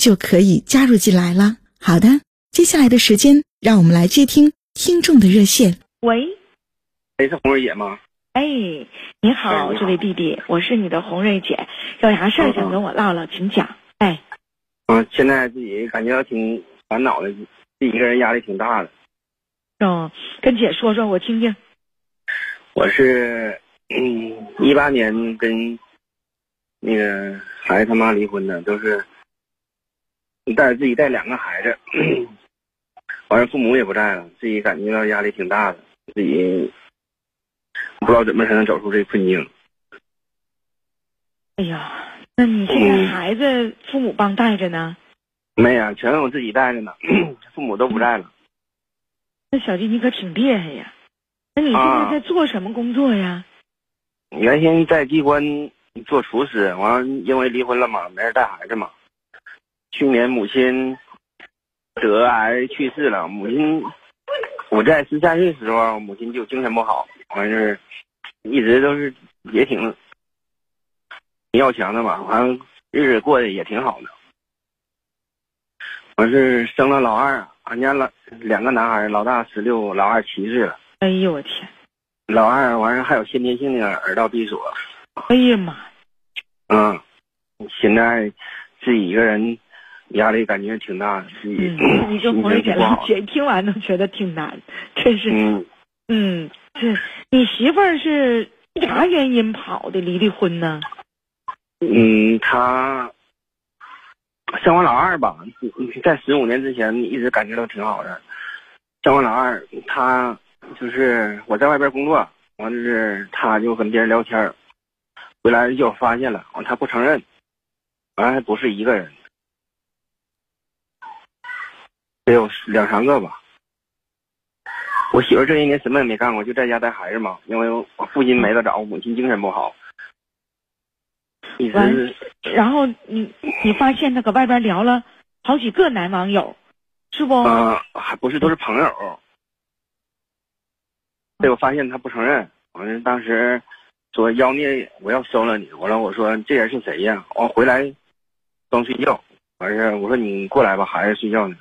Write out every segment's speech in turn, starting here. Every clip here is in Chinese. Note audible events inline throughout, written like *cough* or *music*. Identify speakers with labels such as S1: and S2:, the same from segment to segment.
S1: 就可以加入进来了。好的，接下来的时间，让我们来接听听众的热线。
S2: 喂，
S3: 哎，是红瑞姐吗？
S2: 哎，你好，这位弟弟，我是你的红瑞姐，有啥事儿想跟我唠唠，请讲。哎，
S3: 嗯，现在自己感觉挺烦恼的，自己一个人压力挺大的。
S2: 嗯，跟姐说说，我听听。
S3: 我是嗯，一八年跟那个孩子他妈离婚的，都是带着自己带两个孩子，完了父母也不在了，自己感觉到压力挺大的，自己不知道怎么才能走出这困境。
S2: 哎呀，那你这个孩子父母帮带着呢？
S3: 没呀，全我自己带着呢，父母都不在了。
S2: 那小弟你可挺厉害呀！那你现在在做什么工作呀？
S3: 原先在机关做厨师，完了因为离婚了嘛，没人带孩子嘛。去年母亲得癌去世了，母亲我在十三岁时候，母亲就精神不好，完事一直都是也挺挺要强的嘛，完日子过得也挺好的。我是生了老二。俺家老两个男孩，老大十六，老二七岁了。
S2: 哎呦我天！
S3: 老二完事还有先天性的耳道闭锁。
S2: 哎呀妈！
S3: 嗯，现在自己一个人压力感觉挺大，自己
S2: 你跟红瑞姐姐听完都觉得挺难，真是。
S3: 嗯。
S2: 嗯，这你媳妇儿是啥原因跑的？离的婚呢？
S3: 嗯，她。生完老二吧，在十五年之前一直感觉都挺好的。生完老二，他就是我在外边工作，完是他就跟别人聊天，回来就发现了，完他不承认，完还不是一个人，得有两三个吧。我媳妇这些年什么也没干过，就在家带孩子嘛，因为我父亲没得找，母亲精神不好。
S2: 完，然后你你发现他搁外边聊了好几个男网友，是不？
S3: 啊，还不是都是朋友。被我发现他不承认，完了当时说妖孽，我要收了你。完了我说这人是谁呀？完回来刚睡觉，完事我说你过来吧，孩子睡觉呢。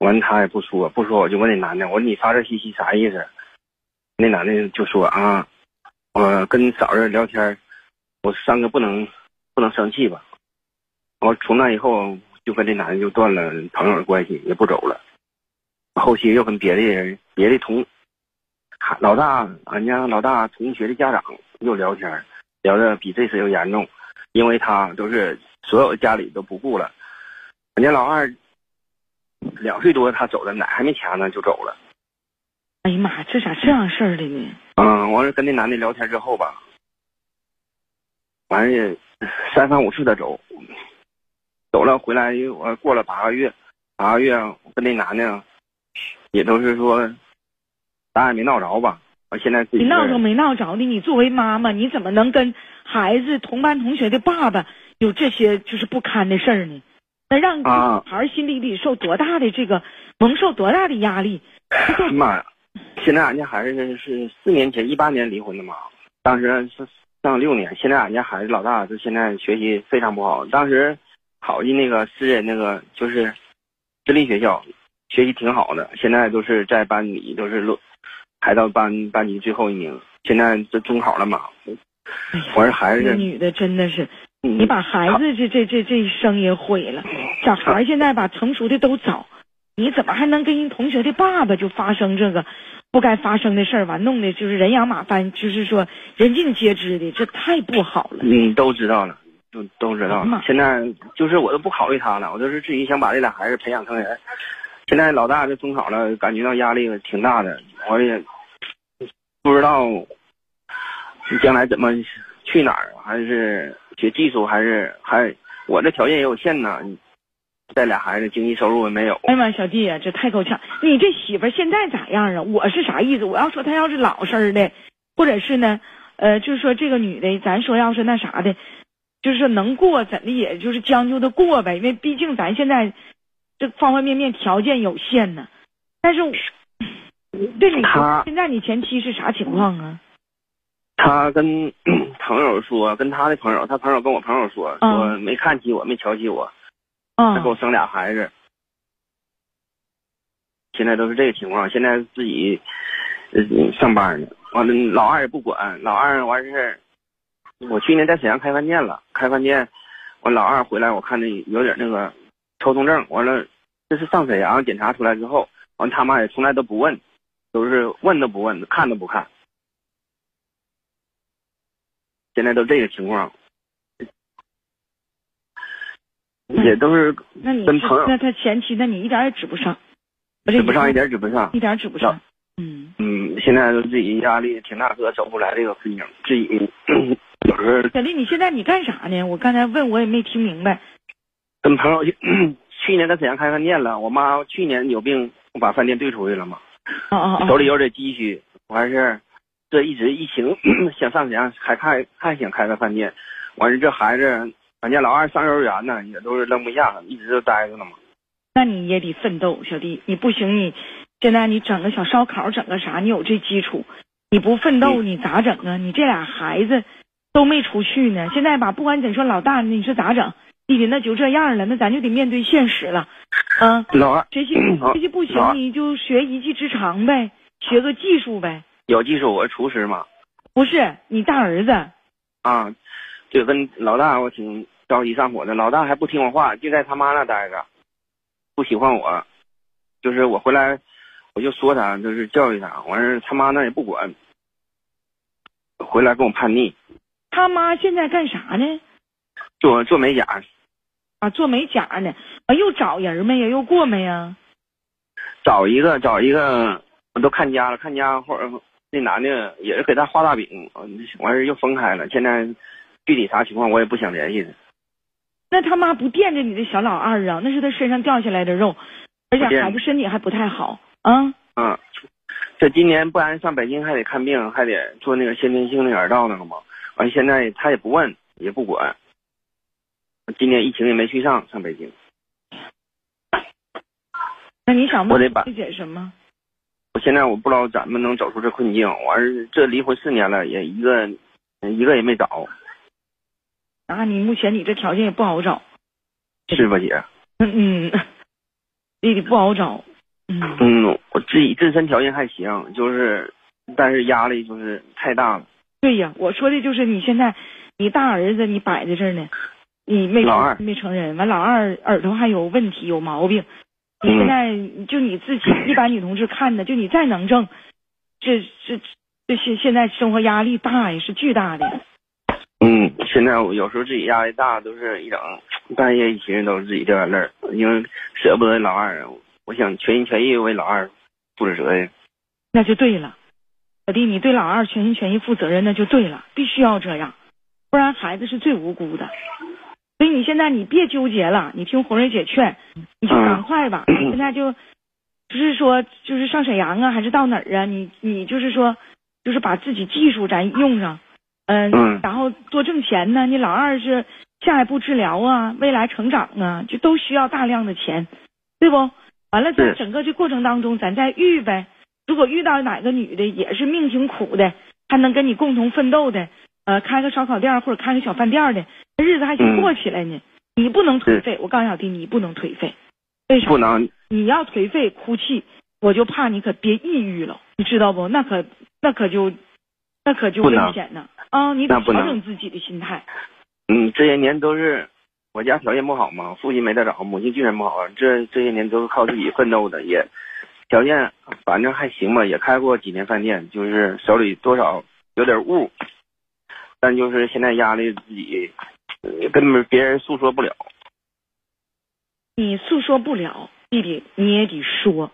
S3: 完他也不说，不说我就问那男的，我说你发这信息啥意思？那男的就说啊，我跟嫂子聊天。我三哥不能不能生气吧？我从那以后就跟这男的就断了朋友的关系，也不走了。后期又跟别的人、别的同老大，俺家老大同学的家长又聊天，聊的比这次又严重，因为他都是所有家里都不顾了。俺家老二两岁多，他走的奶还没掐呢就走了。
S2: 哎呀妈，这咋这样事儿的呢？
S3: 嗯，完了跟那男的聊天之后吧。完也三番五次的走，走了回来，我过了八个月，八个月跟那男的也都是说，咱也没闹着吧。我现在自己
S2: 你闹着没闹着的，你作为妈妈，你怎么能跟孩子同班同学的爸爸有这些就是不堪的事儿呢？那让小孩心里得受多大的这个蒙受多大的压力？
S3: 妈呀！现在俺家孩子是四年前一八年离婚的嘛，当时是。上六年，现在俺家孩子老大就现在学习非常不好。当时考进那个私人那个就是私立学校，学习挺好的。现在都是在班里都是落排到班班级最后一名。现在这中考了嘛？我说孩子，这
S2: 女的真的是你把孩子这这这这一生也毁了。小孩现在吧，成熟的都早，你怎么还能跟人同学的爸爸就发生这个不该发生的事儿？完弄的就是人仰马翻，就是说人尽皆知的，这太不好了。
S3: 嗯，都知道了，都都知道了。现在就是我都不考虑他了，我就是自己想把这俩孩子培养成人。现在老大这中考了，感觉到压力挺大的，我也不知道将来怎么去哪儿，还是学技术，还是还我这条件也有限呢。带俩孩子，经济收入也没有。
S2: 哎呀妈，小弟啊，这太够呛！你这媳妇现在咋样啊？我是啥意思？我要说她要是老实的，或者是呢，呃，就是说这个女的，咱说要是那啥的，就是说能过怎的，也就是将就的过呗。因为毕竟咱现在这方方面面条件有限呢。但是，对你现在你前妻是啥情况啊？
S3: 他跟 *clears throat* 朋友说，跟他的朋友，他朋友跟我朋友说，说没看起我，没瞧起我。他给我生俩孩子，现在都是这个情况。现在自己上班呢，完了老二也不管，老二完事我去年在沈阳开饭店了，开饭店，完老二回来，我看着有点那个抽动症。完了，这是上沈阳检查出来之后，完他妈也从来都不问，都是问都不问，看都不看。现在都这个情况。也都是跟朋友，
S2: 那他前妻，那你一点也指不上，
S3: 指不上一点指不上，
S2: 一点指不上。嗯
S3: 嗯，现在自己压力挺大，哥走不来这个困境，自己 *clears throat* 有时候。
S2: 小丽，你现在你干啥呢？我刚才问我也没听明白。
S3: 跟朋友去，去年在沈阳开饭店了。我妈去年有病，我把饭店兑出去了嘛。
S2: 哦哦
S3: 手里有点积蓄，完事这一直疫情 *coughs* 想上沈阳还看还想开个饭店，完事这孩子。俺家老二上幼儿园呢，也都是扔不下，一直都待着呢嘛。
S2: 那你也得奋斗，小弟，你不行，你现在你整个小烧烤，整个啥，你有这基础，你不奋斗，你咋整啊？你这俩孩子都没出去呢，现在吧，不管怎说，老大，你说咋整？弟弟那就这样了，那咱就得面对现实了。嗯，
S3: 老二
S2: 学习学习不行，你就学一技之长呗，学个技术呗。
S3: 有技术，我是厨师嘛。
S2: 不是你大儿子。
S3: 啊。就跟老大我挺着急上火的，老大还不听我话，就在他妈那待着，不喜欢我，就是我回来我就说他，就是教育他，完事他妈那也不管，回来跟我叛逆。
S2: 他妈现在干啥呢？
S3: 做做美甲。
S2: 啊，做美甲呢？啊，又找人没呀？又过没呀？
S3: 找一个，找一个，我都看家了，看家或者那男的也是给他画大饼，完事又分开了，现在。具体啥情况我也不想联系他。
S2: 那他妈不惦着你的小老二啊？那是他身上掉下来的肉，而且孩子身体还不太好啊。
S3: 嗯，这今年不然上北京还得看病，还得做那个先天性的耳道那个嘛。完现在他也不问也不管。今年疫情也没去上上北京。
S2: 那你想
S3: 问
S2: 理解什么？
S3: 我现在我不知道怎么能走出这困境。完事这离婚四年了，也一个一个也没找。
S2: 那你目前你这条件也不好找，
S3: 是吧，姐？
S2: 嗯嗯，弟弟不好找。
S3: 嗯嗯，我自己自身条件还行，就是，但是压力就是太大了。
S2: 对呀，我说的就是你现在，你大儿子你摆在这儿呢，你没没成人，完老二耳朵还有问题有毛病，你现在就你自己一般女同志看的，就你再能挣，这这这现现在生活压力大呀，是巨大的。
S3: 嗯，现在我有时候自己压力大，都是一整半夜一寻思都是自己掉眼泪，因为舍不得老二，我想全心全意为老二负责任。
S2: 那就对了，小弟，你对老二全心全意负责任，那就对了，必须要这样，不然孩子是最无辜的。所以你现在你别纠结了，你听红瑞姐劝，你就赶快吧。*clears throat* 现在就就是说，就是上沈阳啊，还是到哪儿啊？你你就是说，就是把自己技术咱用上。嗯，然后多挣钱呢。你老二是下一步治疗啊，未来成长啊，就都需要大量的钱，对不？完了，在整个这过程当中，咱再遇呗。如果遇到哪个女的也是命挺苦的，还能跟你共同奋斗的，呃，开个烧烤店或者开个小饭店的，日子还行过起来呢。你不能颓废，我告诉小弟，你不能颓废。为啥？
S3: 不能。
S2: 你要颓废哭泣，我就怕你可别抑郁了，你知道不？那可那可就那可就危险呢。啊，你得调整自己的心态。
S3: 嗯，这些年都是我家条件不好嘛，父亲没得找，母亲精神不好，这这些年都是靠自己奋斗的，也条件反正还行吧，也开过几年饭店，就是手里多少有点物，但就是现在压力自己跟别人诉说不了。
S2: 你诉说不了，弟弟你也得说，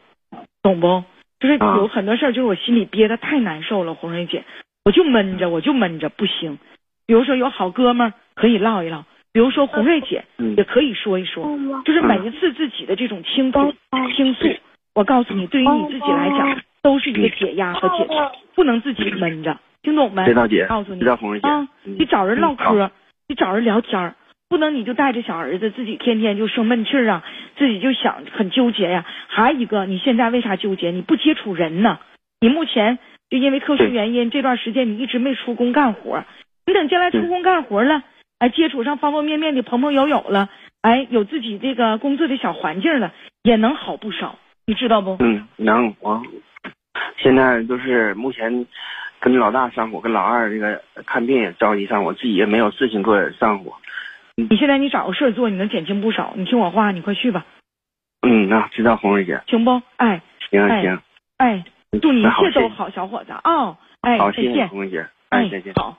S2: 懂不？就是有很多事儿，就是我心里憋的太难受了，红瑞姐，我就闷着，我就闷着，不行。比如说有好哥们儿可以唠一唠，比如说红瑞姐也可以说一说，就是每一次自己的这种倾吐倾诉，我告诉你，对于你自己来讲，都是一个解压和解脱，不能自己闷着，听懂没？
S3: 知道姐，
S2: 告诉你，
S3: 知道红瑞姐
S2: 啊，你找人唠嗑，你找人聊天儿。不能你就带着小儿子自己天天就生闷气儿啊，自己就想很纠结呀。还有一个，你现在为啥纠结？你不接触人呢？你目前就因为特殊原因，这段时间你一直没出工干活。你等将来出工干活了，哎，接触上方方面面的朋朋友友了，哎，有自己这个工作的小环境了，也能好不少。你知道不？
S3: 嗯，能。我现在就是目前跟老大上火，跟老二这个看病也着急上火，自己也没有事情做上火。
S2: 你现在你找个事儿做，你能减轻不少。你听我话，你快去吧。
S3: 嗯，那知道红瑞姐。
S2: 行不？哎，
S3: 行行。
S2: 哎，祝你一切都好，小伙子啊！哎，再见，
S3: 红瑞姐。哎，再见。
S2: 好。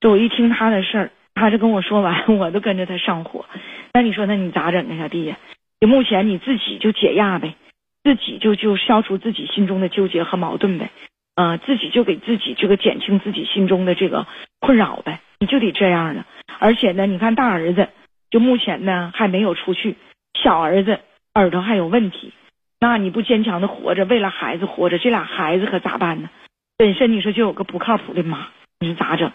S2: 就我一听他的事儿，他就跟我说完，*laughs* 我都跟着他上火。那你说，那你咋整啊，小弟？就目前你自己就解压呗，自己就就消除自己心中的纠结和矛盾呗。嗯，自己就给自己这个减轻自己心中的这个困扰呗。你就得这样的。而且呢，你看大儿子就目前呢还没有出去，小儿子耳朵还有问题，那你不坚强的活着，为了孩子活着，这俩孩子可咋办呢？本身你说就有个不靠谱的妈，你说咋整？